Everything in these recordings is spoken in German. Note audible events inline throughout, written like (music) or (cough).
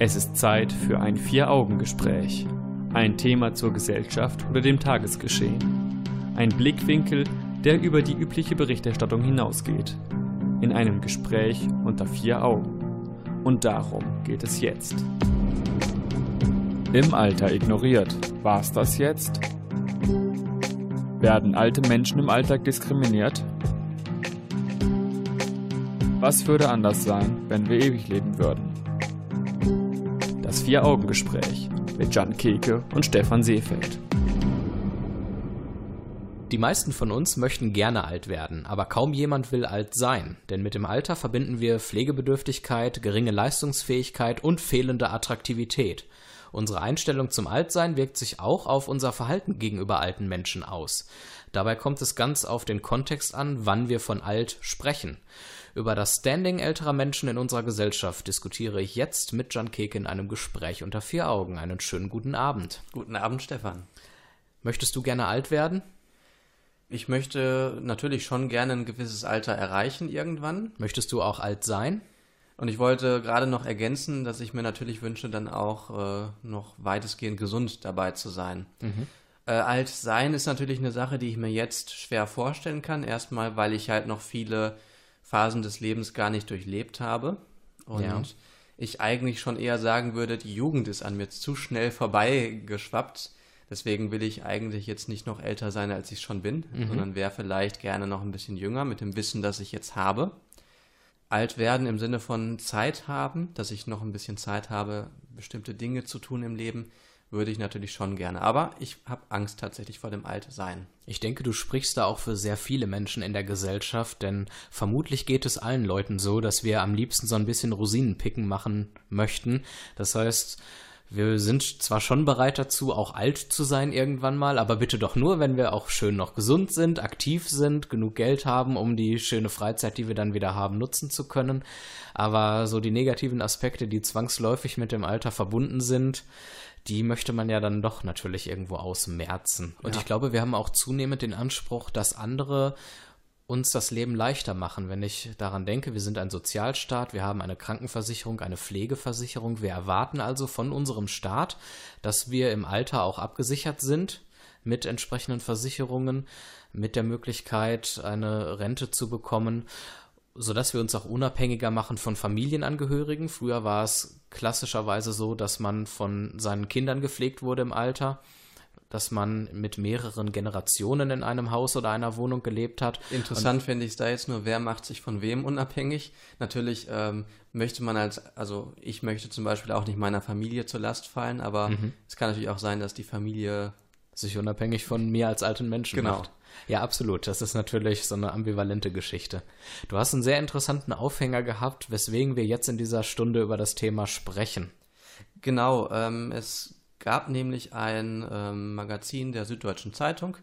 Es ist Zeit für ein Vier-Augen-Gespräch. Ein Thema zur Gesellschaft oder dem Tagesgeschehen. Ein Blickwinkel, der über die übliche Berichterstattung hinausgeht. In einem Gespräch unter vier Augen. Und darum geht es jetzt. Im Alter ignoriert. War's das jetzt? Werden alte Menschen im Alltag diskriminiert? Was würde anders sein, wenn wir ewig leben würden? Vier-Augen-Gespräch mit Jan Keke und Stefan Seefeld. Die meisten von uns möchten gerne alt werden, aber kaum jemand will alt sein, denn mit dem Alter verbinden wir Pflegebedürftigkeit, geringe Leistungsfähigkeit und fehlende Attraktivität. Unsere Einstellung zum Altsein wirkt sich auch auf unser Verhalten gegenüber alten Menschen aus. Dabei kommt es ganz auf den Kontext an, wann wir von alt sprechen. Über das Standing älterer Menschen in unserer Gesellschaft diskutiere ich jetzt mit Jan Keke in einem Gespräch unter vier Augen. Einen schönen guten Abend. Guten Abend, Stefan. Möchtest du gerne alt werden? Ich möchte natürlich schon gerne ein gewisses Alter erreichen irgendwann. Möchtest du auch alt sein? Und ich wollte gerade noch ergänzen, dass ich mir natürlich wünsche, dann auch äh, noch weitestgehend gesund dabei zu sein. Mhm. Äh, alt sein ist natürlich eine Sache, die ich mir jetzt schwer vorstellen kann. Erstmal, weil ich halt noch viele Phasen des Lebens gar nicht durchlebt habe. Und ja. ich eigentlich schon eher sagen würde, die Jugend ist an mir zu schnell vorbeigeschwappt. Deswegen will ich eigentlich jetzt nicht noch älter sein, als ich schon bin, mhm. sondern wäre vielleicht gerne noch ein bisschen jünger mit dem Wissen, das ich jetzt habe. Alt werden im Sinne von Zeit haben, dass ich noch ein bisschen Zeit habe, bestimmte Dinge zu tun im Leben, würde ich natürlich schon gerne. Aber ich habe Angst tatsächlich vor dem Altsein. Ich denke, du sprichst da auch für sehr viele Menschen in der Gesellschaft, denn vermutlich geht es allen Leuten so, dass wir am liebsten so ein bisschen Rosinenpicken machen möchten. Das heißt, wir sind zwar schon bereit dazu, auch alt zu sein irgendwann mal, aber bitte doch nur, wenn wir auch schön noch gesund sind, aktiv sind, genug Geld haben, um die schöne Freizeit, die wir dann wieder haben, nutzen zu können. Aber so die negativen Aspekte, die zwangsläufig mit dem Alter verbunden sind, die möchte man ja dann doch natürlich irgendwo ausmerzen. Und ja. ich glaube, wir haben auch zunehmend den Anspruch, dass andere uns das Leben leichter machen. Wenn ich daran denke, wir sind ein Sozialstaat, wir haben eine Krankenversicherung, eine Pflegeversicherung. Wir erwarten also von unserem Staat, dass wir im Alter auch abgesichert sind mit entsprechenden Versicherungen, mit der Möglichkeit, eine Rente zu bekommen sodass wir uns auch unabhängiger machen von Familienangehörigen. Früher war es klassischerweise so, dass man von seinen Kindern gepflegt wurde im Alter, dass man mit mehreren Generationen in einem Haus oder einer Wohnung gelebt hat. Interessant finde ich es da jetzt nur, wer macht sich von wem unabhängig. Natürlich ähm, möchte man als, also ich möchte zum Beispiel auch nicht meiner Familie zur Last fallen, aber mhm. es kann natürlich auch sein, dass die Familie sich unabhängig von mir als alten Menschen genau. macht. Ja, absolut. Das ist natürlich so eine ambivalente Geschichte. Du hast einen sehr interessanten Aufhänger gehabt, weswegen wir jetzt in dieser Stunde über das Thema sprechen. Genau, ähm, es gab nämlich ein ähm, Magazin der Süddeutschen Zeitung.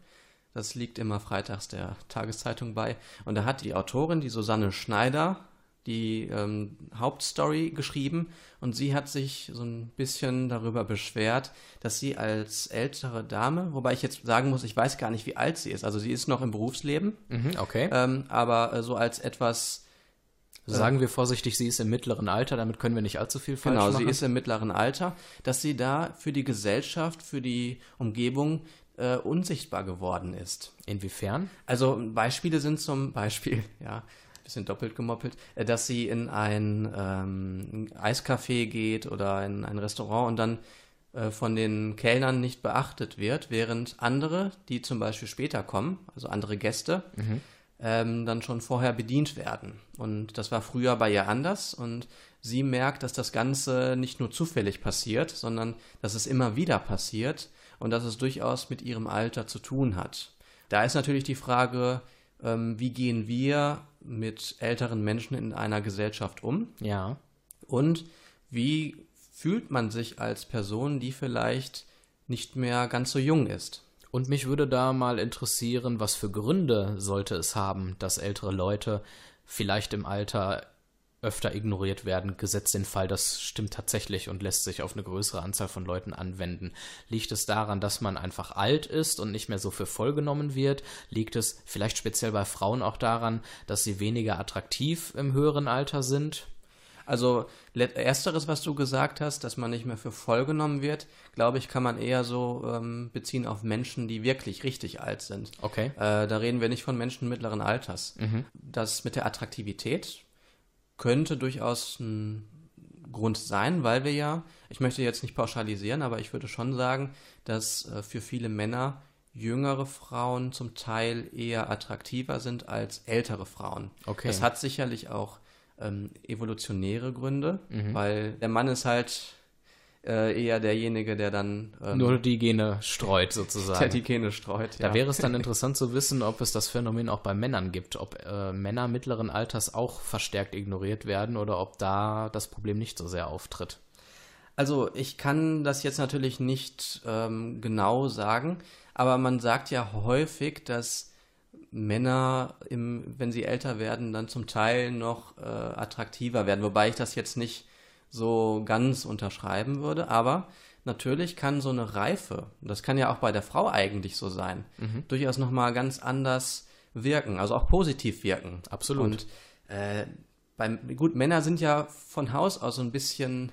Das liegt immer freitags der Tageszeitung bei. Und da hat die Autorin, die Susanne Schneider, die ähm, Hauptstory geschrieben und sie hat sich so ein bisschen darüber beschwert, dass sie als ältere Dame, wobei ich jetzt sagen muss, ich weiß gar nicht, wie alt sie ist. Also sie ist noch im Berufsleben, mhm, okay. Ähm, aber äh, so als etwas äh, Sagen wir vorsichtig, sie ist im mittleren Alter, damit können wir nicht allzu viel falsch genau, machen. Genau, sie ist im mittleren Alter, dass sie da für die Gesellschaft, für die Umgebung äh, unsichtbar geworden ist. Inwiefern? Also Beispiele sind zum Beispiel, (laughs) ja, bisschen doppelt gemoppelt, äh, dass sie in ein ähm, Eiscafé geht oder in ein Restaurant und dann äh, von den Kellnern nicht beachtet wird, während andere, die zum Beispiel später kommen, also andere Gäste, mhm. ähm, dann schon vorher bedient werden. Und das war früher bei ihr anders und sie merkt, dass das Ganze nicht nur zufällig passiert, sondern dass es immer wieder passiert und dass es durchaus mit ihrem Alter zu tun hat. Da ist natürlich die Frage, ähm, wie gehen wir mit älteren Menschen in einer Gesellschaft um? Ja. Und wie fühlt man sich als Person, die vielleicht nicht mehr ganz so jung ist? Und mich würde da mal interessieren, was für Gründe sollte es haben, dass ältere Leute vielleicht im Alter öfter ignoriert werden, gesetzt den Fall, das stimmt tatsächlich und lässt sich auf eine größere Anzahl von Leuten anwenden. Liegt es daran, dass man einfach alt ist und nicht mehr so für voll genommen wird? Liegt es vielleicht speziell bei Frauen auch daran, dass sie weniger attraktiv im höheren Alter sind? Also ersteres, was du gesagt hast, dass man nicht mehr für voll genommen wird, glaube ich, kann man eher so ähm, beziehen auf Menschen, die wirklich richtig alt sind. Okay. Äh, da reden wir nicht von Menschen mittleren Alters. Mhm. Das mit der Attraktivität könnte durchaus ein Grund sein, weil wir ja, ich möchte jetzt nicht pauschalisieren, aber ich würde schon sagen, dass äh, für viele Männer jüngere Frauen zum Teil eher attraktiver sind als ältere Frauen. Okay. Das hat sicherlich auch ähm, evolutionäre Gründe, Mhm. weil der Mann ist halt äh, eher derjenige, der dann ähm, Nur die Gene streut sozusagen. der die Gene streut. Da ja. wäre es dann (laughs) interessant zu wissen, ob es das Phänomen auch bei Männern gibt, ob äh, Männer mittleren Alters auch verstärkt ignoriert werden oder ob da das Problem nicht so sehr auftritt. Also ich kann das jetzt natürlich nicht ähm, genau sagen, aber man sagt ja häufig, dass Männer, im, wenn sie älter werden, dann zum Teil noch äh, attraktiver werden, wobei ich das jetzt nicht so ganz unterschreiben würde, aber natürlich kann so eine Reife, das kann ja auch bei der Frau eigentlich so sein, durchaus nochmal ganz anders wirken, also auch positiv wirken. Absolut. Und äh, beim, gut, Männer sind ja von Haus aus so ein bisschen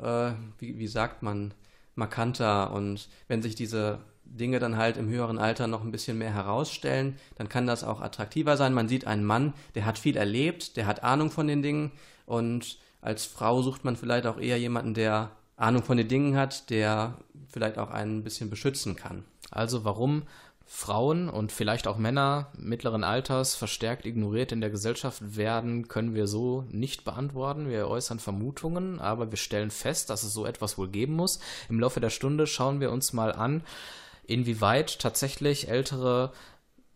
äh, wie, wie sagt man, markanter und wenn sich diese Dinge dann halt im höheren Alter noch ein bisschen mehr herausstellen, dann kann das auch attraktiver sein. Man sieht einen Mann, der hat viel erlebt, der hat Ahnung von den Dingen und als Frau sucht man vielleicht auch eher jemanden, der Ahnung von den Dingen hat, der vielleicht auch einen ein bisschen beschützen kann. Also warum Frauen und vielleicht auch Männer mittleren Alters verstärkt ignoriert in der Gesellschaft werden, können wir so nicht beantworten. Wir äußern Vermutungen, aber wir stellen fest, dass es so etwas wohl geben muss. Im Laufe der Stunde schauen wir uns mal an, inwieweit tatsächlich ältere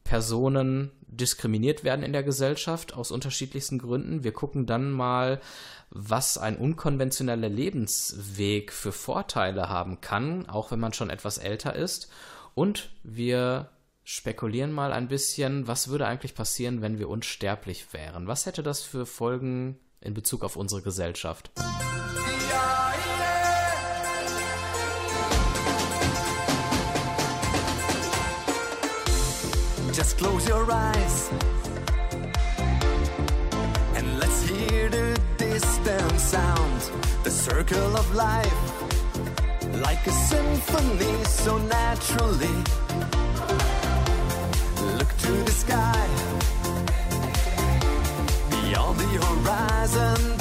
Personen diskriminiert werden in der Gesellschaft aus unterschiedlichsten Gründen. Wir gucken dann mal, was ein unkonventioneller Lebensweg für Vorteile haben kann, auch wenn man schon etwas älter ist. Und wir spekulieren mal ein bisschen, was würde eigentlich passieren, wenn wir unsterblich wären? Was hätte das für Folgen in Bezug auf unsere Gesellschaft? Just close your eyes circle of life, like a symphony so naturally. Look to the sky, beyond the horizon,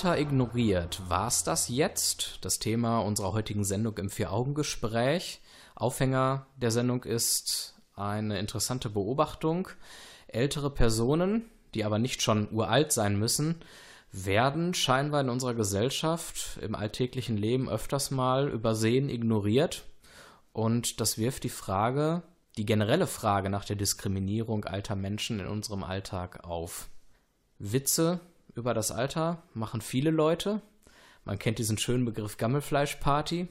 Alter ignoriert. War's das jetzt? Das Thema unserer heutigen Sendung im Vier-Augen-Gespräch. Aufhänger der Sendung ist eine interessante Beobachtung. Ältere Personen, die aber nicht schon uralt sein müssen, werden scheinbar in unserer Gesellschaft im alltäglichen Leben öfters mal übersehen, ignoriert. Und das wirft die Frage, die generelle Frage nach der Diskriminierung alter Menschen in unserem Alltag auf. Witze über das Alter machen viele Leute. Man kennt diesen schönen Begriff Gammelfleischparty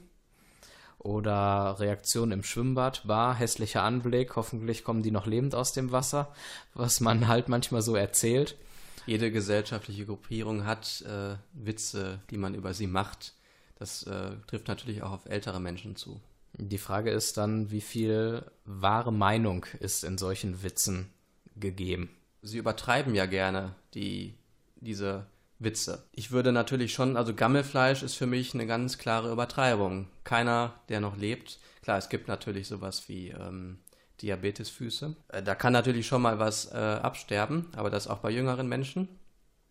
oder Reaktion im Schwimmbad, Bar, hässlicher Anblick, hoffentlich kommen die noch lebend aus dem Wasser, was man halt manchmal so erzählt. Jede gesellschaftliche Gruppierung hat äh, Witze, die man über sie macht. Das äh, trifft natürlich auch auf ältere Menschen zu. Die Frage ist dann, wie viel wahre Meinung ist in solchen Witzen gegeben. Sie übertreiben ja gerne die, diese Witze. Ich würde natürlich schon, also Gammelfleisch ist für mich eine ganz klare Übertreibung. Keiner, der noch lebt, klar, es gibt natürlich sowas wie ähm, Diabetesfüße. Äh, da kann natürlich schon mal was äh, absterben, aber das auch bei jüngeren Menschen.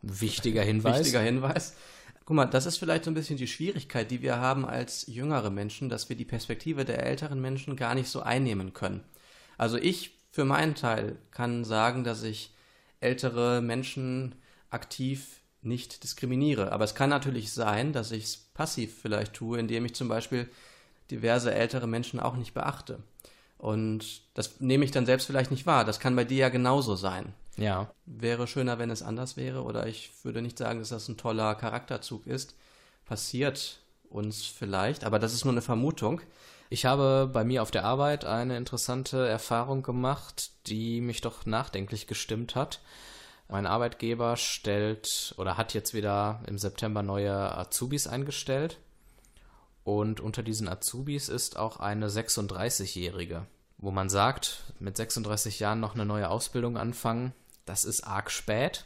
Wichtiger (laughs) Hinweis. Wichtiger Hinweis. Guck mal, das ist vielleicht so ein bisschen die Schwierigkeit, die wir haben als jüngere Menschen, dass wir die Perspektive der älteren Menschen gar nicht so einnehmen können. Also ich für meinen Teil kann sagen, dass ich ältere Menschen aktiv nicht diskriminiere. Aber es kann natürlich sein, dass ich es passiv vielleicht tue, indem ich zum Beispiel diverse ältere Menschen auch nicht beachte. Und das nehme ich dann selbst vielleicht nicht wahr. Das kann bei dir ja genauso sein. Ja. Wäre schöner, wenn es anders wäre. Oder ich würde nicht sagen, dass das ein toller Charakterzug ist. Passiert uns vielleicht, aber das ist nur eine Vermutung. Ich habe bei mir auf der Arbeit eine interessante Erfahrung gemacht, die mich doch nachdenklich gestimmt hat. Mein Arbeitgeber stellt oder hat jetzt wieder im September neue Azubis eingestellt. Und unter diesen Azubis ist auch eine 36-Jährige, wo man sagt, mit 36 Jahren noch eine neue Ausbildung anfangen, das ist arg spät.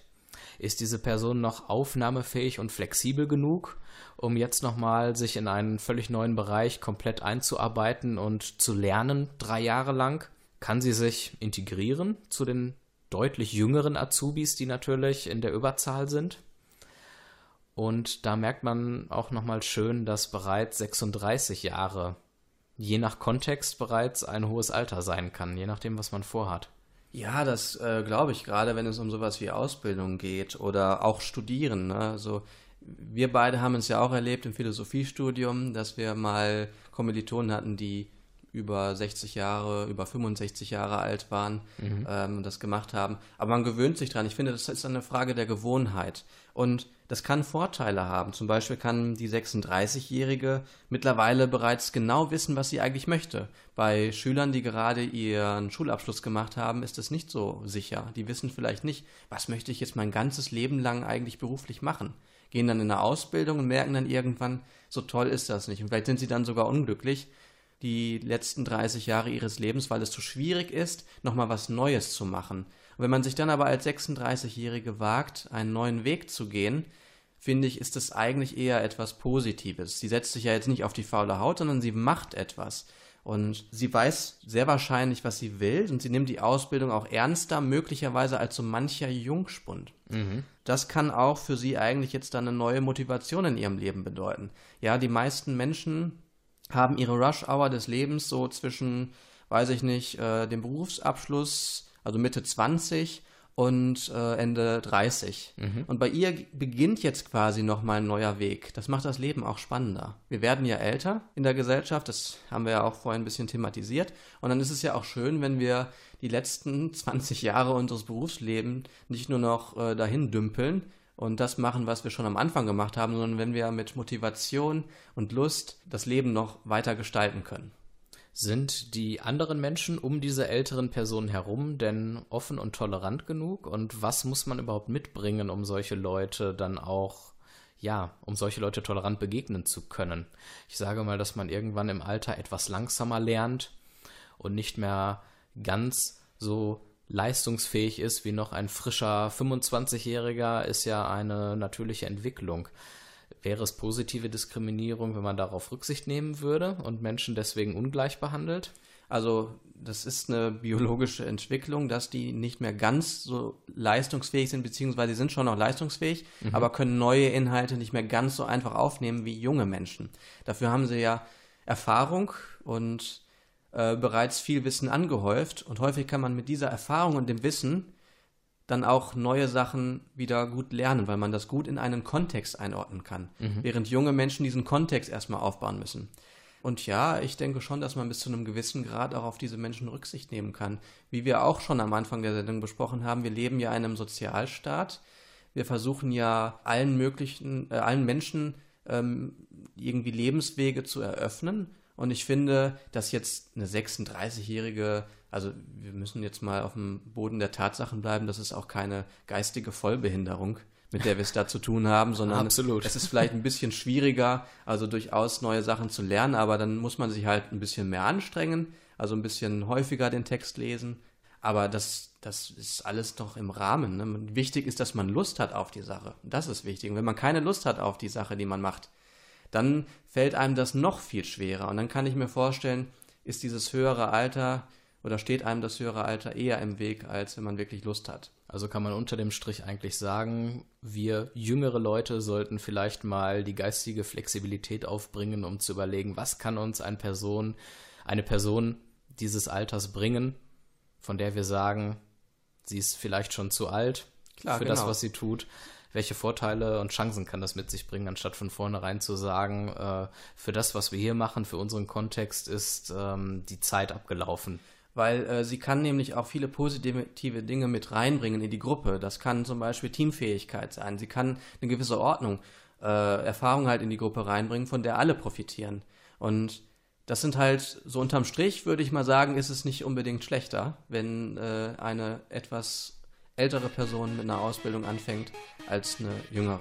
Ist diese Person noch aufnahmefähig und flexibel genug, um jetzt nochmal sich in einen völlig neuen Bereich komplett einzuarbeiten und zu lernen, drei Jahre lang? Kann sie sich integrieren zu den deutlich jüngeren Azubis, die natürlich in der Überzahl sind. Und da merkt man auch nochmal schön, dass bereits 36 Jahre je nach Kontext bereits ein hohes Alter sein kann, je nachdem, was man vorhat. Ja, das äh, glaube ich, gerade wenn es um sowas wie Ausbildung geht oder auch Studieren. Ne? Also wir beide haben es ja auch erlebt im Philosophiestudium, dass wir mal Kommilitonen hatten, die über 60 Jahre, über 65 Jahre alt waren mhm. ähm, das gemacht haben. Aber man gewöhnt sich dran. Ich finde, das ist eine Frage der Gewohnheit. Und das kann Vorteile haben. Zum Beispiel kann die 36-Jährige mittlerweile bereits genau wissen, was sie eigentlich möchte. Bei Schülern, die gerade ihren Schulabschluss gemacht haben, ist es nicht so sicher. Die wissen vielleicht nicht, was möchte ich jetzt mein ganzes Leben lang eigentlich beruflich machen. Gehen dann in eine Ausbildung und merken dann irgendwann, so toll ist das nicht. Und vielleicht sind sie dann sogar unglücklich, die letzten 30 Jahre ihres Lebens, weil es zu schwierig ist, nochmal was Neues zu machen. Und wenn man sich dann aber als 36-Jährige wagt, einen neuen Weg zu gehen, finde ich, ist es eigentlich eher etwas Positives. Sie setzt sich ja jetzt nicht auf die faule Haut, sondern sie macht etwas. Und sie weiß sehr wahrscheinlich, was sie will, und sie nimmt die Ausbildung auch ernster, möglicherweise als so mancher Jungspund. Mhm. Das kann auch für sie eigentlich jetzt dann eine neue Motivation in ihrem Leben bedeuten. Ja, die meisten Menschen haben ihre Rush-Hour des Lebens so zwischen, weiß ich nicht, äh, dem Berufsabschluss, also Mitte 20 und äh, Ende 30. Mhm. Und bei ihr beginnt jetzt quasi nochmal ein neuer Weg. Das macht das Leben auch spannender. Wir werden ja älter in der Gesellschaft, das haben wir ja auch vorhin ein bisschen thematisiert. Und dann ist es ja auch schön, wenn wir die letzten 20 Jahre unseres Berufslebens nicht nur noch äh, dahin dümpeln, und das machen, was wir schon am Anfang gemacht haben, sondern wenn wir mit Motivation und Lust das Leben noch weiter gestalten können. Sind die anderen Menschen um diese älteren Personen herum denn offen und tolerant genug? Und was muss man überhaupt mitbringen, um solche Leute dann auch, ja, um solche Leute tolerant begegnen zu können? Ich sage mal, dass man irgendwann im Alter etwas langsamer lernt und nicht mehr ganz so leistungsfähig ist wie noch ein frischer 25-Jähriger, ist ja eine natürliche Entwicklung. Wäre es positive Diskriminierung, wenn man darauf Rücksicht nehmen würde und Menschen deswegen ungleich behandelt? Also das ist eine biologische Entwicklung, dass die nicht mehr ganz so leistungsfähig sind, beziehungsweise sie sind schon noch leistungsfähig, mhm. aber können neue Inhalte nicht mehr ganz so einfach aufnehmen wie junge Menschen. Dafür haben sie ja Erfahrung und äh, bereits viel Wissen angehäuft und häufig kann man mit dieser Erfahrung und dem Wissen dann auch neue Sachen wieder gut lernen, weil man das gut in einen Kontext einordnen kann, mhm. während junge Menschen diesen Kontext erstmal aufbauen müssen. Und ja, ich denke schon, dass man bis zu einem gewissen Grad auch auf diese Menschen Rücksicht nehmen kann. Wie wir auch schon am Anfang der Sendung besprochen haben, wir leben ja in einem Sozialstaat. Wir versuchen ja allen möglichen, äh, allen Menschen ähm, irgendwie Lebenswege zu eröffnen. Und ich finde, dass jetzt eine 36-jährige, also wir müssen jetzt mal auf dem Boden der Tatsachen bleiben, das ist auch keine geistige Vollbehinderung mit der wir es da zu tun haben, sondern Absolut. es ist vielleicht ein bisschen schwieriger, also durchaus neue Sachen zu lernen, aber dann muss man sich halt ein bisschen mehr anstrengen, also ein bisschen häufiger den Text lesen. Aber das, das ist alles doch im Rahmen. Ne? Wichtig ist, dass man Lust hat auf die Sache. Das ist wichtig. Und wenn man keine Lust hat auf die Sache, die man macht, dann fällt einem das noch viel schwerer. Und dann kann ich mir vorstellen, ist dieses höhere Alter oder steht einem das höhere Alter eher im Weg, als wenn man wirklich Lust hat. Also kann man unter dem Strich eigentlich sagen, wir jüngere Leute sollten vielleicht mal die geistige Flexibilität aufbringen, um zu überlegen, was kann uns eine Person, eine Person dieses Alters bringen, von der wir sagen, sie ist vielleicht schon zu alt Klar, für genau. das, was sie tut. Welche Vorteile und Chancen kann das mit sich bringen, anstatt von vornherein zu sagen, äh, für das, was wir hier machen, für unseren Kontext ist ähm, die Zeit abgelaufen weil äh, sie kann nämlich auch viele positive Dinge mit reinbringen in die Gruppe. Das kann zum Beispiel Teamfähigkeit sein. Sie kann eine gewisse Ordnung, äh, Erfahrung halt in die Gruppe reinbringen, von der alle profitieren. Und das sind halt, so unterm Strich würde ich mal sagen, ist es nicht unbedingt schlechter, wenn äh, eine etwas ältere Person mit einer Ausbildung anfängt, als eine jüngere.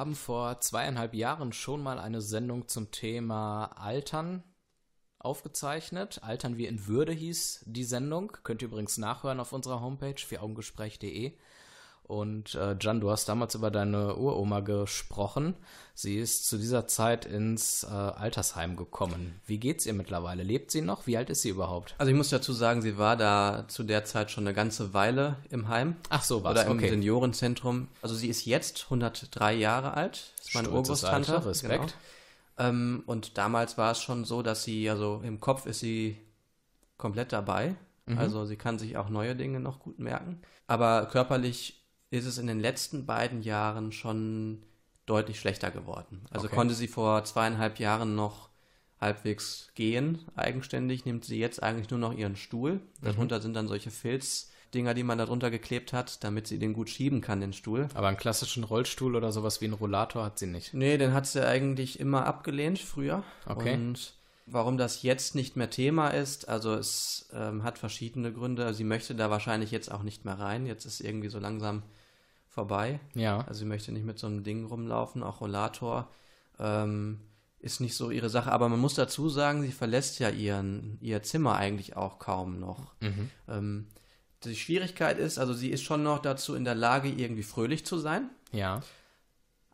Haben vor zweieinhalb Jahren schon mal eine Sendung zum Thema Altern aufgezeichnet. Altern wie in Würde hieß die Sendung. Könnt ihr übrigens nachhören auf unserer Homepage vierAugengespräch.de. Und äh, Jan, du hast damals über deine Uroma gesprochen. Sie ist zu dieser Zeit ins äh, Altersheim gekommen. Wie geht's ihr mittlerweile? Lebt sie noch? Wie alt ist sie überhaupt? Also ich muss dazu sagen, sie war da zu der Zeit schon eine ganze Weile im Heim. Ach so, was? Oder im okay. Seniorenzentrum. Also sie ist jetzt 103 Jahre alt. Das ist meine Urgroßtante. Respekt. Genau. Ähm, und damals war es schon so, dass sie, also im Kopf ist sie komplett dabei. Mhm. Also sie kann sich auch neue Dinge noch gut merken. Aber körperlich ist es in den letzten beiden Jahren schon deutlich schlechter geworden. Also okay. konnte sie vor zweieinhalb Jahren noch halbwegs gehen, eigenständig, nimmt sie jetzt eigentlich nur noch ihren Stuhl. Darunter mhm. sind dann solche Filzdinger, die man darunter geklebt hat, damit sie den gut schieben kann, den Stuhl. Aber einen klassischen Rollstuhl oder sowas wie einen Rollator hat sie nicht. Nee, den hat sie eigentlich immer abgelehnt früher. Okay. Und warum das jetzt nicht mehr Thema ist, also es ähm, hat verschiedene Gründe. Sie möchte da wahrscheinlich jetzt auch nicht mehr rein. Jetzt ist irgendwie so langsam vorbei. Ja. Also sie möchte nicht mit so einem Ding rumlaufen, auch Rollator. Ähm, ist nicht so ihre Sache, aber man muss dazu sagen, sie verlässt ja ihren, ihr Zimmer eigentlich auch kaum noch. Mhm. Ähm, die Schwierigkeit ist, also sie ist schon noch dazu in der Lage, irgendwie fröhlich zu sein. Ja.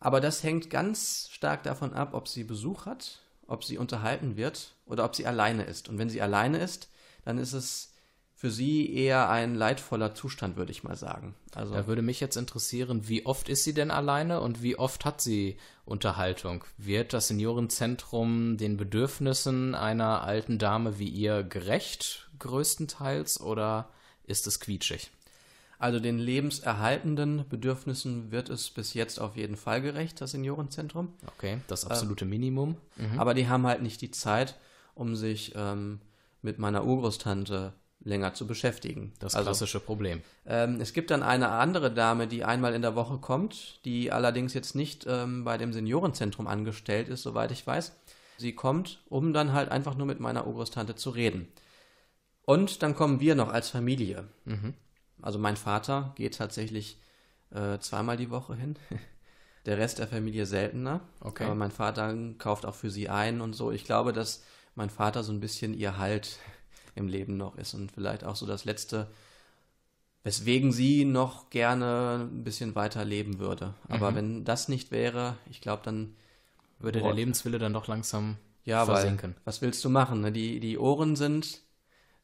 Aber das hängt ganz stark davon ab, ob sie Besuch hat, ob sie unterhalten wird oder ob sie alleine ist. Und wenn sie alleine ist, dann ist es für sie eher ein leidvoller Zustand, würde ich mal sagen. Also da würde mich jetzt interessieren, wie oft ist sie denn alleine und wie oft hat sie Unterhaltung? Wird das Seniorenzentrum den Bedürfnissen einer alten Dame wie ihr gerecht, größtenteils, oder ist es quietschig? Also den lebenserhaltenden Bedürfnissen wird es bis jetzt auf jeden Fall gerecht, das Seniorenzentrum. Okay, das absolute ähm, Minimum. Mhm. Aber die haben halt nicht die Zeit, um sich ähm, mit meiner Urgroßtante länger zu beschäftigen. Das also, klassische Problem. Ähm, es gibt dann eine andere Dame, die einmal in der Woche kommt, die allerdings jetzt nicht ähm, bei dem Seniorenzentrum angestellt ist, soweit ich weiß. Sie kommt, um dann halt einfach nur mit meiner Urgroßtante zu reden. Und dann kommen wir noch als Familie. Mhm. Also mein Vater geht tatsächlich äh, zweimal die Woche hin. (laughs) der Rest der Familie seltener. Okay. Aber mein Vater kauft auch für sie ein und so. Ich glaube, dass mein Vater so ein bisschen ihr Halt (laughs) im Leben noch ist und vielleicht auch so das Letzte, weswegen sie noch gerne ein bisschen weiter leben würde. Aber mhm. wenn das nicht wäre, ich glaube, dann würde der Lebenswille dann doch langsam ja, versinken. Weil, was willst du machen? Ne? Die, die Ohren sind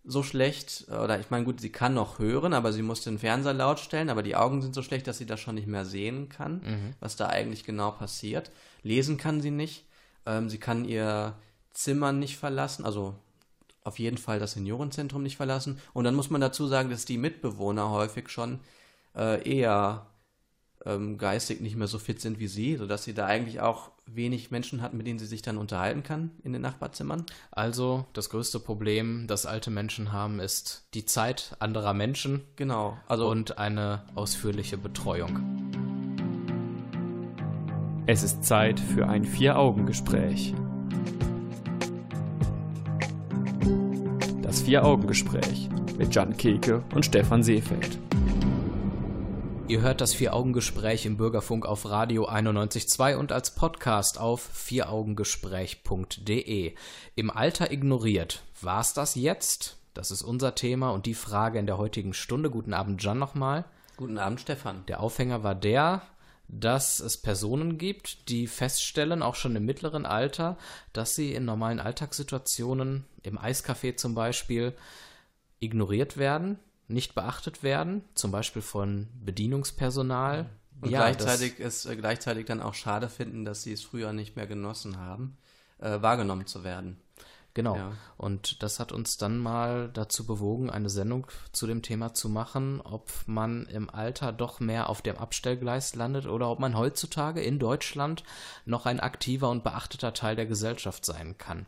so schlecht, oder ich meine, gut, sie kann noch hören, aber sie muss den Fernseher laut stellen, aber die Augen sind so schlecht, dass sie das schon nicht mehr sehen kann, mhm. was da eigentlich genau passiert. Lesen kann sie nicht. Ähm, sie kann ihr Zimmer nicht verlassen, also auf jeden Fall das Seniorenzentrum nicht verlassen. Und dann muss man dazu sagen, dass die Mitbewohner häufig schon äh, eher ähm, geistig nicht mehr so fit sind wie sie, sodass sie da eigentlich auch wenig Menschen hat, mit denen sie sich dann unterhalten kann in den Nachbarzimmern. Also das größte Problem, das alte Menschen haben, ist die Zeit anderer Menschen. Genau. Also und eine ausführliche Betreuung. Es ist Zeit für ein Vier-Augen-Gespräch. Das Vier-Augen-Gespräch mit Jan Keke und Stefan Seefeld. Ihr hört das Vier-Augen-Gespräch im Bürgerfunk auf Radio 91.2 und als Podcast auf vieraugengespräch.de. Im Alter ignoriert. War's das jetzt? Das ist unser Thema und die Frage in der heutigen Stunde. Guten Abend, Jan, nochmal. Guten Abend, Stefan. Der Aufhänger war der, dass es Personen gibt, die feststellen, auch schon im mittleren Alter, dass sie in normalen Alltagssituationen, im Eiscafé zum Beispiel, ignoriert werden, nicht beachtet werden, zum Beispiel von Bedienungspersonal. Und ja, gleichzeitig es äh, gleichzeitig dann auch schade finden, dass sie es früher nicht mehr genossen haben, äh, wahrgenommen zu werden. Genau. Ja. Und das hat uns dann mal dazu bewogen, eine Sendung zu dem Thema zu machen, ob man im Alter doch mehr auf dem Abstellgleis landet oder ob man heutzutage in Deutschland noch ein aktiver und beachteter Teil der Gesellschaft sein kann.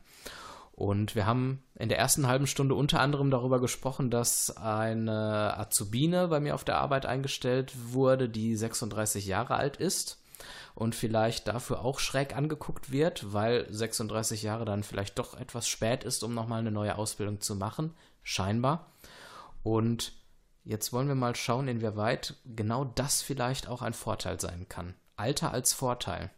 Und wir haben in der ersten halben Stunde unter anderem darüber gesprochen, dass eine Azubine bei mir auf der Arbeit eingestellt wurde, die 36 Jahre alt ist und vielleicht dafür auch schräg angeguckt wird, weil 36 Jahre dann vielleicht doch etwas spät ist, um nochmal eine neue Ausbildung zu machen, scheinbar. Und jetzt wollen wir mal schauen, inwieweit genau das vielleicht auch ein Vorteil sein kann. Alter als Vorteil.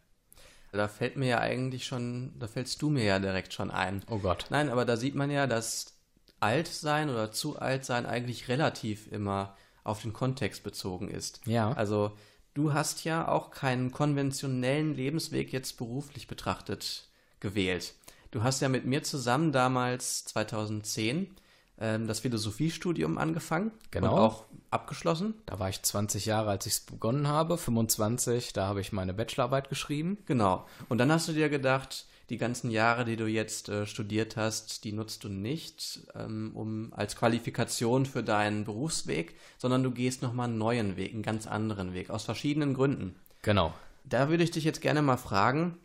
Da fällt mir ja eigentlich schon, da fällst du mir ja direkt schon ein. Oh Gott. Nein, aber da sieht man ja, dass alt sein oder zu alt sein eigentlich relativ immer auf den Kontext bezogen ist. Ja. Also du hast ja auch keinen konventionellen Lebensweg jetzt beruflich betrachtet gewählt. Du hast ja mit mir zusammen damals 2010 ähm, das Philosophiestudium angefangen genau. und auch abgeschlossen. Da war ich 20 Jahre, als ich es begonnen habe, 25, da habe ich meine Bachelorarbeit geschrieben. Genau. Und dann hast du dir gedacht, die ganzen Jahre, die du jetzt äh, studiert hast, die nutzt du nicht ähm, um als Qualifikation für deinen Berufsweg, sondern du gehst nochmal einen neuen Weg, einen ganz anderen Weg, aus verschiedenen Gründen. Genau. Da würde ich dich jetzt gerne mal fragen,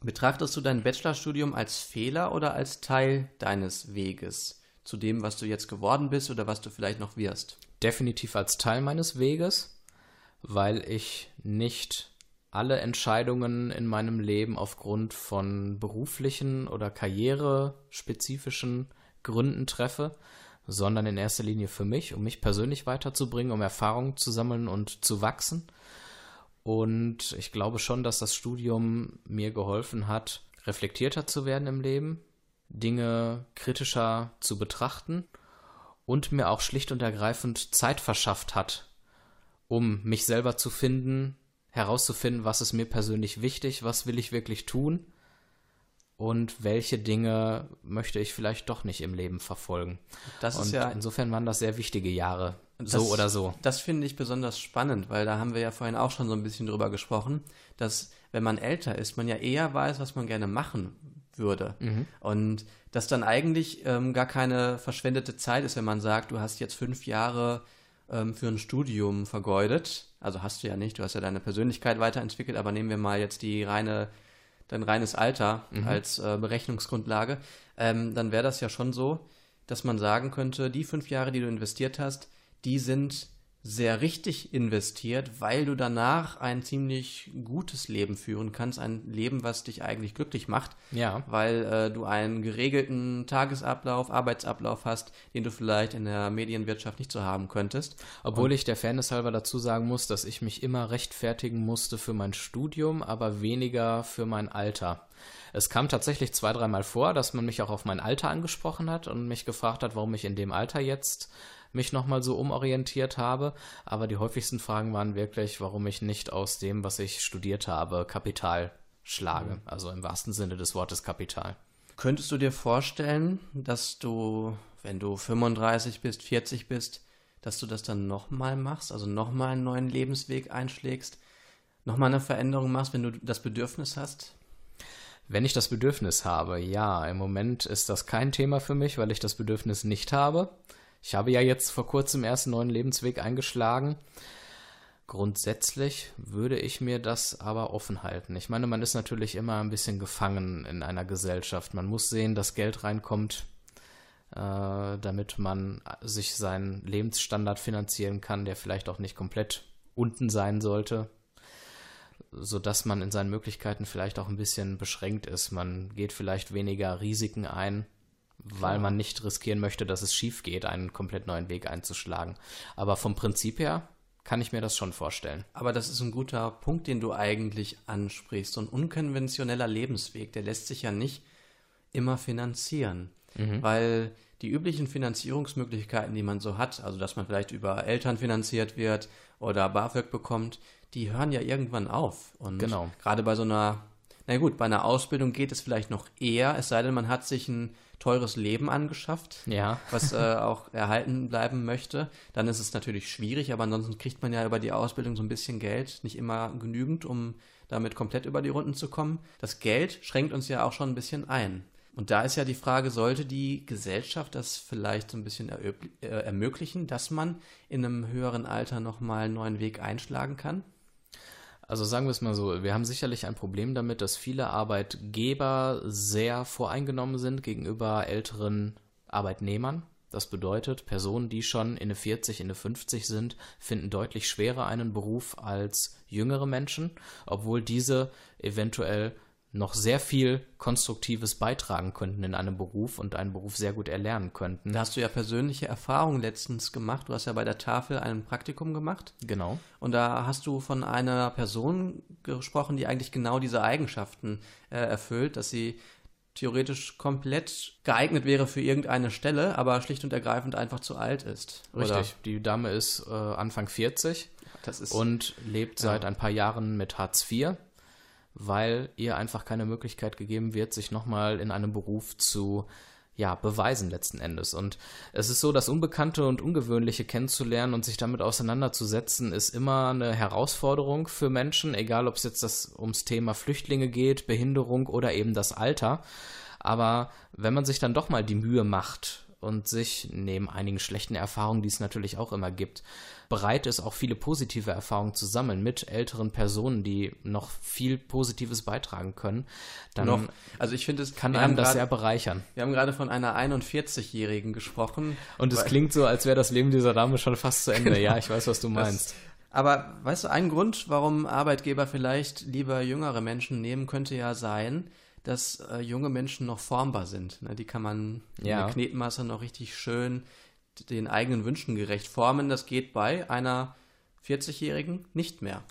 betrachtest du dein Bachelorstudium als Fehler oder als Teil deines Weges zu dem, was du jetzt geworden bist oder was du vielleicht noch wirst? Definitiv als Teil meines Weges, weil ich nicht alle Entscheidungen in meinem Leben aufgrund von beruflichen oder karrierespezifischen Gründen treffe, sondern in erster Linie für mich, um mich persönlich weiterzubringen, um Erfahrungen zu sammeln und zu wachsen. Und ich glaube schon, dass das Studium mir geholfen hat, reflektierter zu werden im Leben, Dinge kritischer zu betrachten und mir auch schlicht und ergreifend Zeit verschafft hat, um mich selber zu finden, herauszufinden, was ist mir persönlich wichtig, was will ich wirklich tun und welche Dinge möchte ich vielleicht doch nicht im Leben verfolgen. Das und ist ja insofern waren das sehr wichtige Jahre, Das- so oder so. Das finde ich besonders spannend, weil da haben wir ja vorhin auch schon so ein bisschen drüber gesprochen, dass wenn man älter ist, man ja eher weiß, was man gerne machen würde. Und dass dann eigentlich ähm, gar keine verschwendete Zeit ist, wenn man sagt, du hast jetzt fünf Jahre ähm, für ein Studium vergeudet. Also hast du ja nicht, du hast ja deine Persönlichkeit weiterentwickelt, aber nehmen wir mal jetzt die reine, dein reines Alter als äh, Berechnungsgrundlage, ähm, dann wäre das ja schon so, dass man sagen könnte, die fünf Jahre, die du investiert hast, die sind sehr richtig investiert, weil du danach ein ziemlich gutes Leben führen kannst, ein Leben, was dich eigentlich glücklich macht, Ja. weil äh, du einen geregelten Tagesablauf, Arbeitsablauf hast, den du vielleicht in der Medienwirtschaft nicht so haben könntest. Obwohl ich der Fairness halber dazu sagen muss, dass ich mich immer rechtfertigen musste für mein Studium, aber weniger für mein Alter. Es kam tatsächlich zwei, dreimal vor, dass man mich auch auf mein Alter angesprochen hat und mich gefragt hat, warum ich in dem Alter jetzt mich nochmal so umorientiert habe. Aber die häufigsten Fragen waren wirklich, warum ich nicht aus dem, was ich studiert habe, Kapital schlage. Also im wahrsten Sinne des Wortes Kapital. Könntest du dir vorstellen, dass du, wenn du 35 bist, 40 bist, dass du das dann nochmal machst, also nochmal einen neuen Lebensweg einschlägst, nochmal eine Veränderung machst, wenn du das Bedürfnis hast? Wenn ich das Bedürfnis habe, ja, im Moment ist das kein Thema für mich, weil ich das Bedürfnis nicht habe. Ich habe ja jetzt vor kurzem erst einen neuen Lebensweg eingeschlagen. Grundsätzlich würde ich mir das aber offen halten. Ich meine, man ist natürlich immer ein bisschen gefangen in einer Gesellschaft. Man muss sehen, dass Geld reinkommt, äh, damit man sich seinen Lebensstandard finanzieren kann, der vielleicht auch nicht komplett unten sein sollte sodass man in seinen Möglichkeiten vielleicht auch ein bisschen beschränkt ist. Man geht vielleicht weniger Risiken ein, weil man nicht riskieren möchte, dass es schief geht, einen komplett neuen Weg einzuschlagen. Aber vom Prinzip her kann ich mir das schon vorstellen. Aber das ist ein guter Punkt, den du eigentlich ansprichst. So ein unkonventioneller Lebensweg, der lässt sich ja nicht immer finanzieren, weil die üblichen Finanzierungsmöglichkeiten, die man so hat, also dass man vielleicht über Eltern finanziert wird oder BAföG bekommt, die hören ja irgendwann auf. Und Genau. gerade bei so einer, na gut, bei einer Ausbildung geht es vielleicht noch eher, es sei denn, man hat sich ein teures Leben angeschafft Ja. was äh, auch erhalten bleiben möchte, dann ist es natürlich schwierig, aber ansonsten kriegt man ja über die Ausbildung so ein bisschen Geld, nicht immer genügend, um damit komplett über die Runden zu kommen. Das Geld schränkt uns ja auch schon ein bisschen ein. Und da ist ja die Frage, sollte die Gesellschaft das vielleicht so ein bisschen äh, ermöglichen, dass man in einem höheren Alter nochmal einen neuen Weg einschlagen kann? Also sagen wir es mal so, wir haben sicherlich ein Problem damit, dass viele Arbeitgeber sehr voreingenommen sind gegenüber älteren Arbeitnehmern. Das bedeutet, Personen, die schon in der 40, in der 50 sind, finden deutlich schwerer einen Beruf als jüngere Menschen, obwohl diese eventuell noch sehr viel Konstruktives beitragen könnten in einem Beruf und einen Beruf sehr gut erlernen könnten. Da hast du ja persönliche Erfahrungen letztens gemacht. Du hast ja bei der Tafel ein Praktikum gemacht. Genau. Und da hast du von einer Person gesprochen, die eigentlich genau diese Eigenschaften äh, erfüllt, dass sie theoretisch komplett geeignet wäre für irgendeine Stelle, aber schlicht und ergreifend einfach zu alt ist. Oder? Richtig. Die Dame ist äh, Anfang 40 Das ist und lebt seit ein paar Jahren mit Hartz IV, weil ihr einfach keine Möglichkeit gegeben wird, sich nochmal in einem Beruf zu ja, beweisen letzten Endes. Und es ist so, das Unbekannte und Ungewöhnliche kennenzulernen und sich damit auseinanderzusetzen, ist immer eine Herausforderung für Menschen, egal ob es jetzt das ums Thema Flüchtlinge geht, Behinderung oder eben das Alter. Aber wenn man sich dann doch mal die Mühe macht und sich neben einigen schlechten Erfahrungen, die es natürlich auch immer gibt, bereit ist, auch viele positive Erfahrungen zu sammeln mit älteren Personen, die noch viel Positives beitragen können, dann noch. Also ich finde es kann einem das sehr bereichern. Wir haben gerade von einer 41-Jährigen gesprochen. Und es klingt so, als wäre das Leben dieser Dame schon fast zu Ende. Ja, ich weiß, was du meinst. Aber weißt du, ein Grund, warum Arbeitgeber vielleicht lieber jüngere Menschen nehmen, könnte ja sein, dass äh, junge Menschen noch formbar sind. Ne? Die kann man in Ja. der Knetmasse noch richtig schön den eigenen Wünschen gerecht formen. Das geht bei einer 40-Jährigen nicht mehr.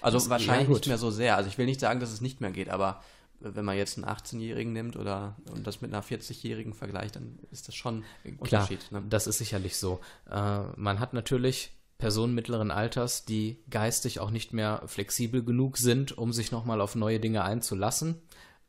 Also Das- wahrscheinlich nicht mehr so sehr. Also ich will nicht sagen, dass es nicht mehr geht, aber wenn man jetzt einen 18-Jährigen nimmt oder und das mit einer 40-Jährigen vergleicht, dann ist das schon ein Klar, Unterschied. Ne? das ist sicherlich so. Äh, man hat natürlich Personen mittleren Alters, die geistig auch nicht mehr flexibel genug sind, um sich nochmal auf neue Dinge einzulassen.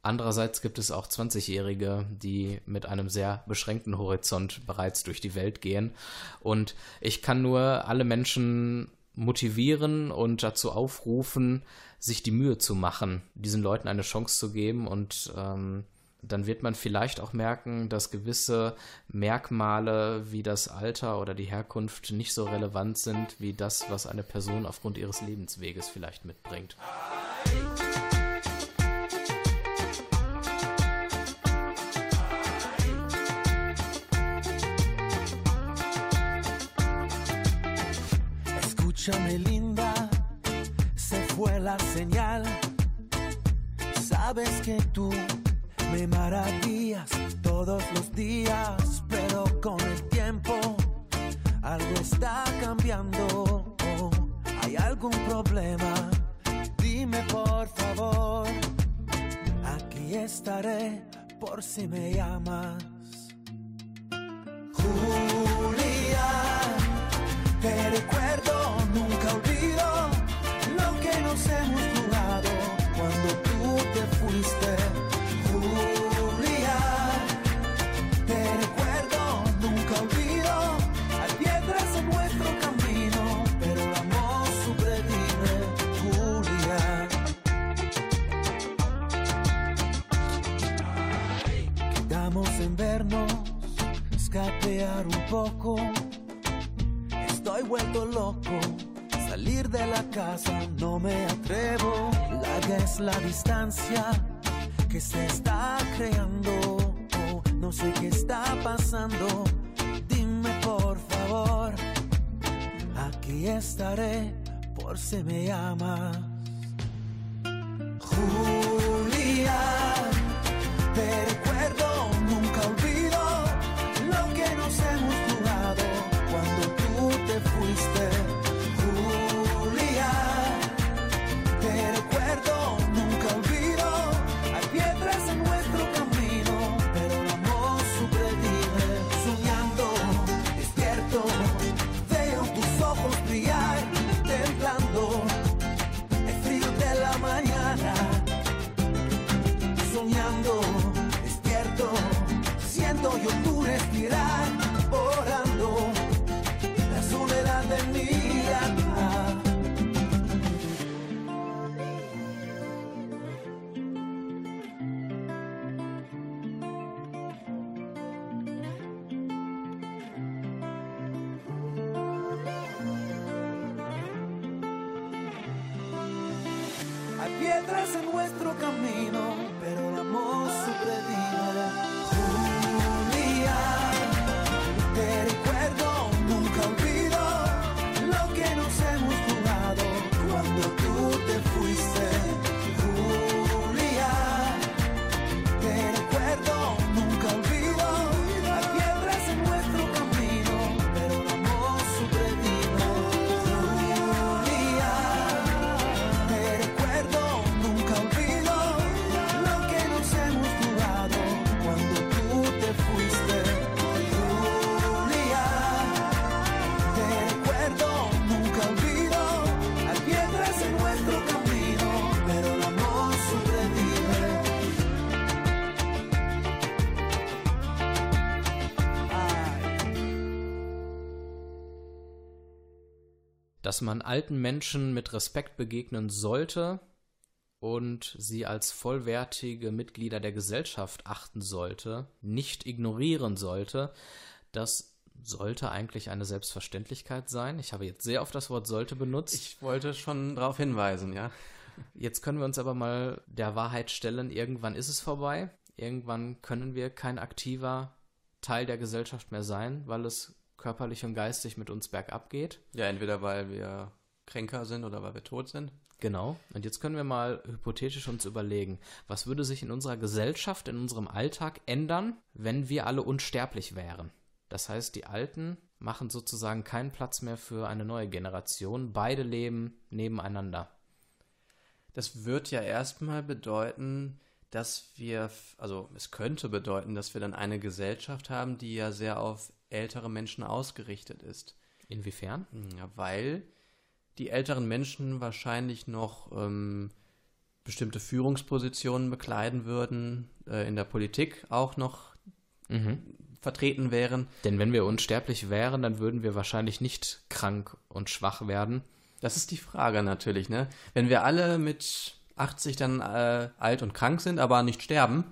Andererseits gibt es auch 20-Jährige, die mit einem sehr beschränkten Horizont bereits durch die Welt gehen. Und ich kann nur alle Menschen motivieren und dazu aufrufen, sich die Mühe zu machen, diesen Leuten eine Chance zu geben und ähm, dann wird man vielleicht auch merken, dass gewisse Merkmale wie das Alter oder die Herkunft nicht so relevant sind wie das, was eine Person aufgrund ihres Lebensweges vielleicht mitbringt. Escúchame linda, se fue la señal. Sabes que tú me maravillas todos los días, pero con el tiempo algo está cambiando. ¿Hay algún problema? Dime por favor. Aquí estaré por si me llamas. Julia, te recuerdo, Estoy vuelto loco. Salir de la casa no me atrevo. Larga es la distancia que se está creando. No sé qué está pasando. Dime por favor. Aquí estaré por si me llamas. Julia, dass man alten Menschen mit Respekt begegnen sollte und sie als vollwertige Mitglieder der Gesellschaft achten sollte, nicht ignorieren sollte, das sollte eigentlich eine Selbstverständlichkeit sein. Ich habe jetzt sehr oft das Wort sollte benutzt. Ich wollte schon darauf hinweisen, ja. Jetzt können wir uns aber mal der Wahrheit stellen, irgendwann ist es vorbei. Irgendwann können wir kein aktiver Teil der Gesellschaft mehr sein, weil es körperlich und geistig mit uns bergab geht. Ja, entweder weil wir kränker sind oder weil wir tot sind. Genau. Und jetzt können wir mal hypothetisch uns überlegen, was würde sich in unserer Gesellschaft, in unserem Alltag ändern, wenn wir alle unsterblich wären? Das heißt, die Alten machen sozusagen keinen Platz mehr für eine neue Generation. Beide leben nebeneinander. Das wird ja erstmal bedeuten, dass wir, also es könnte bedeuten, dass wir dann eine Gesellschaft haben, die ja sehr auf ältere Menschen ausgerichtet ist. Inwiefern? Ja, weil die älteren Menschen wahrscheinlich noch ähm, bestimmte Führungspositionen bekleiden würden, äh, in der Politik auch noch Mhm. vertreten wären. Denn wenn wir unsterblich wären, dann würden wir wahrscheinlich nicht krank und schwach werden. Das ist die Frage natürlich, ne? Wenn wir alle mit 80 dann äh, alt und krank sind, aber nicht sterben,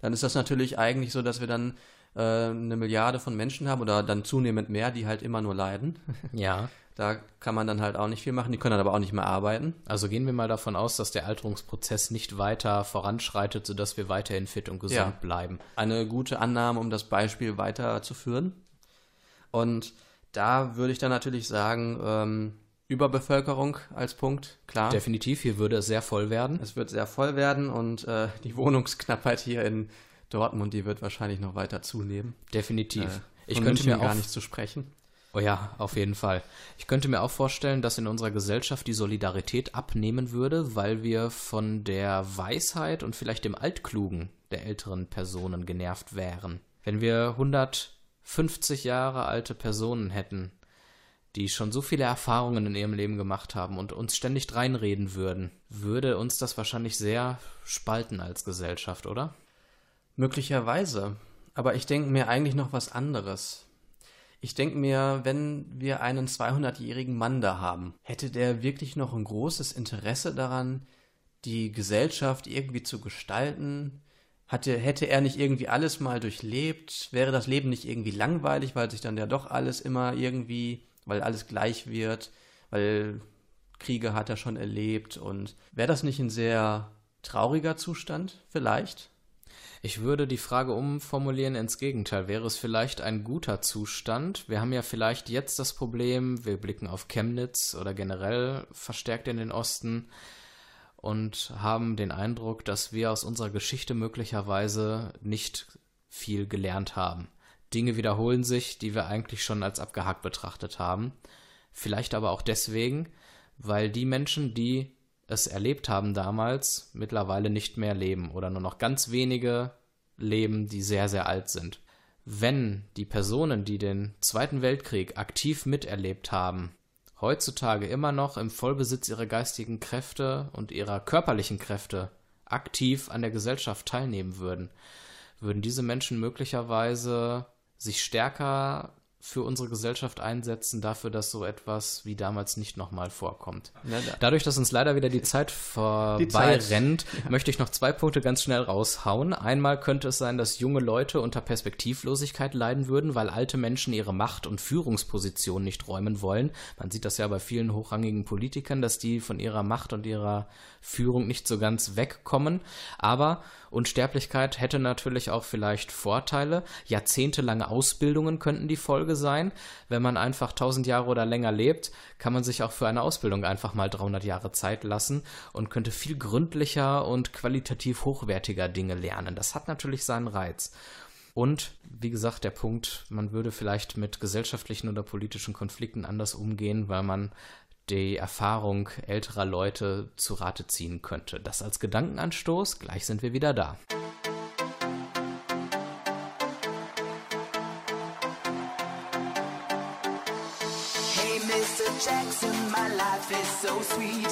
dann ist das natürlich eigentlich so, dass wir dann äh, eine Milliarde von Menschen haben oder dann zunehmend mehr, die halt immer nur leiden. (laughs) Ja. Da kann man dann halt auch nicht viel machen, die können dann aber auch nicht mehr arbeiten. Also gehen wir mal davon aus, dass der Alterungsprozess nicht weiter voranschreitet, sodass wir weiterhin fit und gesund Ja. bleiben. Eine gute Annahme, um das Beispiel weiterzuführen. Und da würde ich dann natürlich sagen, ähm, Überbevölkerung als Punkt, klar. Definitiv, hier würde es sehr voll werden. Es wird sehr voll werden und äh, die Wohnungsknappheit hier in Dortmund, die wird wahrscheinlich noch weiter zunehmen. Definitiv. Äh, ich könnte München mir gar auch nicht zu sprechen. Oh ja, auf jeden Fall. Ich könnte mir auch vorstellen, dass in unserer Gesellschaft die Solidarität abnehmen würde, weil wir von der Weisheit und vielleicht dem Altklugen der älteren Personen genervt wären. Wenn wir 150 Jahre alte Personen hätten, die schon so viele Erfahrungen in ihrem Leben gemacht haben und uns ständig reinreden würden, würde uns das wahrscheinlich sehr spalten als Gesellschaft, oder? Möglicherweise. Aber ich denke mir eigentlich noch was anderes. Ich denke mir, wenn wir einen 200-jährigen Mann da haben, hätte der wirklich noch ein großes Interesse daran, die Gesellschaft irgendwie zu gestalten? Hatte, hätte er nicht irgendwie alles mal durchlebt? Wäre das Leben nicht irgendwie langweilig, weil sich dann ja doch alles immer irgendwie, weil alles gleich wird, weil Kriege hat er schon erlebt und wäre das nicht ein sehr trauriger Zustand vielleicht? Ich würde die Frage umformulieren ins Gegenteil. Wäre es vielleicht ein guter Zustand? Wir haben ja vielleicht jetzt das Problem, wir blicken auf Chemnitz oder generell verstärkt in den Osten und haben den Eindruck, dass wir aus unserer Geschichte möglicherweise nicht viel gelernt haben. Dinge wiederholen sich, die wir eigentlich schon als abgehakt betrachtet haben. Vielleicht aber auch deswegen, weil die Menschen, die es erlebt haben damals, mittlerweile nicht mehr leben oder nur noch ganz wenige leben, die sehr, sehr alt sind. Wenn die Personen, die den Zweiten Weltkrieg aktiv miterlebt haben, heutzutage immer noch im Vollbesitz ihrer geistigen Kräfte und ihrer körperlichen Kräfte aktiv an der Gesellschaft teilnehmen würden, würden diese Menschen möglicherweise sich stärker für unsere Gesellschaft einsetzen, dafür, dass so etwas wie damals nicht nochmal vorkommt. Ne, da- Dadurch, dass uns leider wieder die Zeit vorbei Zeit. rennt, möchte ich noch zwei Punkte ganz schnell raushauen. Einmal könnte es sein, dass junge Leute unter Perspektivlosigkeit leiden würden, weil alte Menschen ihre Macht- und Führungsposition nicht räumen wollen. Man sieht das ja bei vielen hochrangigen Politikern, dass die von ihrer Macht und ihrer Führung nicht so ganz wegkommen. Aber Unsterblichkeit hätte natürlich auch vielleicht Vorteile. Jahrzehntelange Ausbildungen könnten die Folge sein. Wenn man einfach 1000 Jahre oder länger lebt, kann man sich auch für eine Ausbildung einfach mal 300 Jahre Zeit lassen und könnte viel gründlicher und qualitativ hochwertiger Dinge lernen. Das hat natürlich seinen Reiz. Und wie gesagt, der Punkt, man würde vielleicht mit gesellschaftlichen oder politischen Konflikten anders umgehen, weil man die Erfahrung älterer Leute zu Rate ziehen könnte. Das als Gedankenanstoß, gleich sind wir wieder da. Sweet.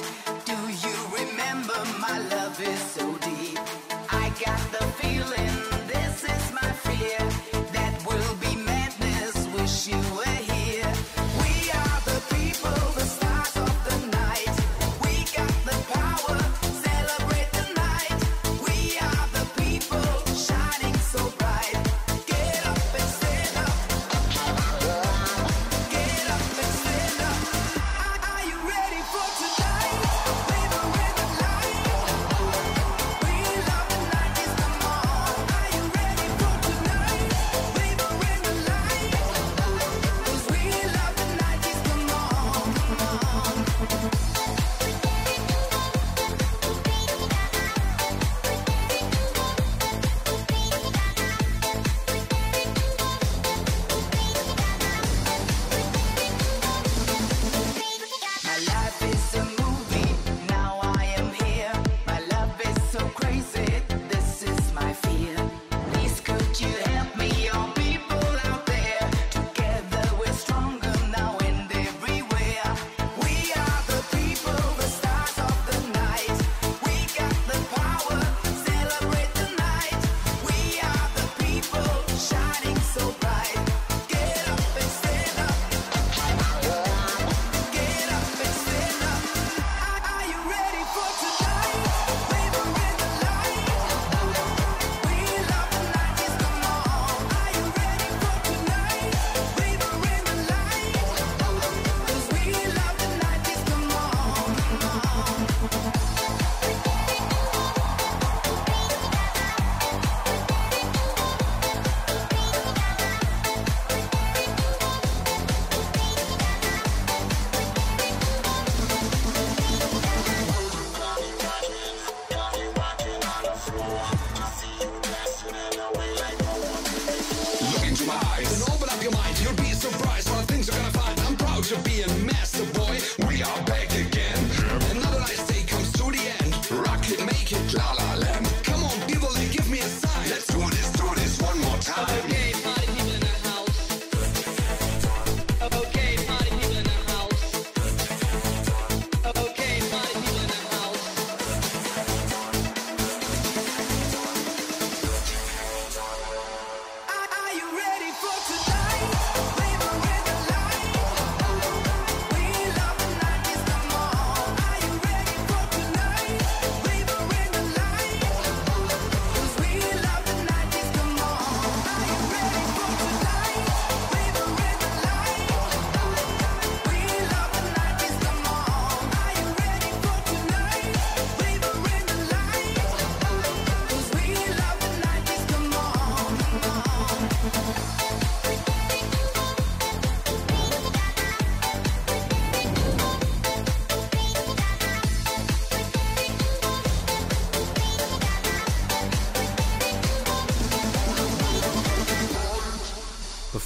demise. Then open up your mind, you'll be surprised.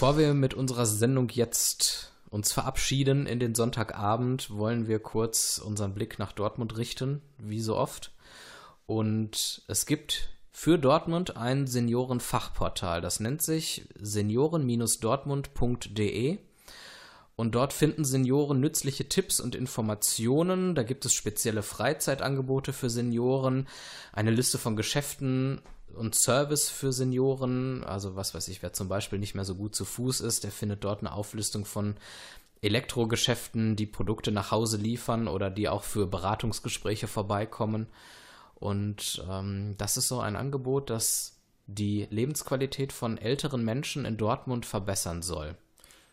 Bevor wir mit unserer Sendung jetzt uns verabschieden in den Sonntagabend, wollen wir kurz unseren Blick nach Dortmund richten, wie so oft. Und es gibt für Dortmund ein Seniorenfachportal. Das nennt sich senioren-dortmund.de. Und dort finden Senioren nützliche Tipps und Informationen. Da gibt es spezielle Freizeitangebote für Senioren, eine Liste von Geschäften und Service für Senioren. Also was weiß ich, wer zum Beispiel nicht mehr so gut zu Fuß ist, der findet dort eine Auflistung von Elektrogeschäften, die Produkte nach Hause liefern oder die auch für Beratungsgespräche vorbeikommen. Und ähm, das ist so ein Angebot, das die Lebensqualität von älteren Menschen in Dortmund verbessern soll.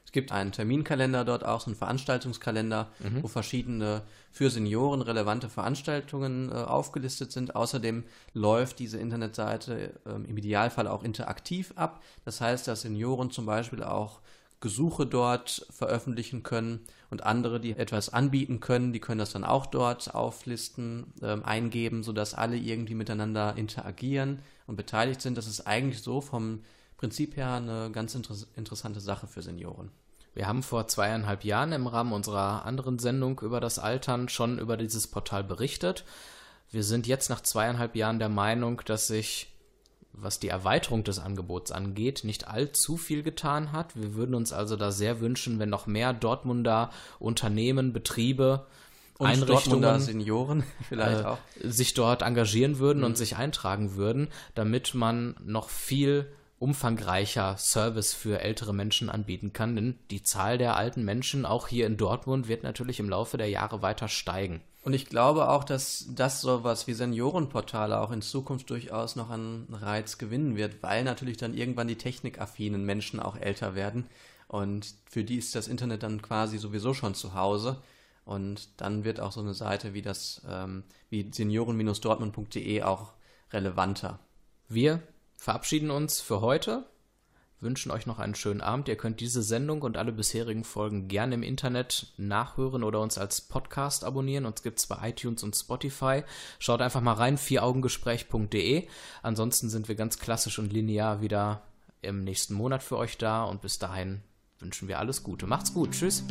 Es gibt einen Terminkalender dort auch, so einen Veranstaltungskalender, wo verschiedene für Senioren relevante Veranstaltungen äh, aufgelistet sind. Außerdem läuft diese Internetseite ähm, im Idealfall auch interaktiv ab. Das heißt, dass Senioren zum Beispiel auch Gesuche dort veröffentlichen können und andere, die etwas anbieten können, die können das dann auch dort auflisten, ähm, eingeben, sodass alle irgendwie miteinander interagieren und beteiligt sind. Das ist eigentlich so vom Prinzip her eine ganz inter interessante Sache für Senioren. Wir haben vor zweieinhalb Jahren im Rahmen unserer anderen Sendung über das Altern schon über dieses Portal berichtet. Wir sind jetzt nach zweieinhalb Jahren der Meinung, dass sich, was die Erweiterung des Angebots angeht, nicht allzu viel getan hat. Wir würden uns also da sehr wünschen, wenn noch mehr Dortmunder Unternehmen, Betriebe, Und Einrichtungen Dortmunder Senioren (laughs) vielleicht äh, auch. sich dort engagieren würden und sich eintragen würden, damit man noch viel umfangreicher Service für ältere Menschen anbieten kann. Denn die Zahl der alten Menschen auch hier in Dortmund wird natürlich im Laufe der Jahre weiter steigen. Und ich glaube auch, dass das sowas wie Seniorenportale auch in Zukunft durchaus noch an Reiz gewinnen wird, weil natürlich dann irgendwann die technikaffinen Menschen auch älter werden. Und für die ist das Internet dann quasi sowieso schon zu Hause. Und dann wird auch so eine Seite wie das, ähm, wie senioren-dortmund.de auch relevanter. Wir verabschieden uns für heute, wünschen euch noch einen schönen Abend. Ihr könnt diese Sendung und alle bisherigen Folgen gerne im Internet nachhören oder uns als Podcast abonnieren. Uns gibt es bei iTunes und Spotify. Schaut einfach mal rein, vieraugengespräch.de. Ansonsten sind wir ganz klassisch und linear wieder im nächsten Monat für euch da und bis dahin wünschen wir alles Gute. Macht's gut. Tschüss.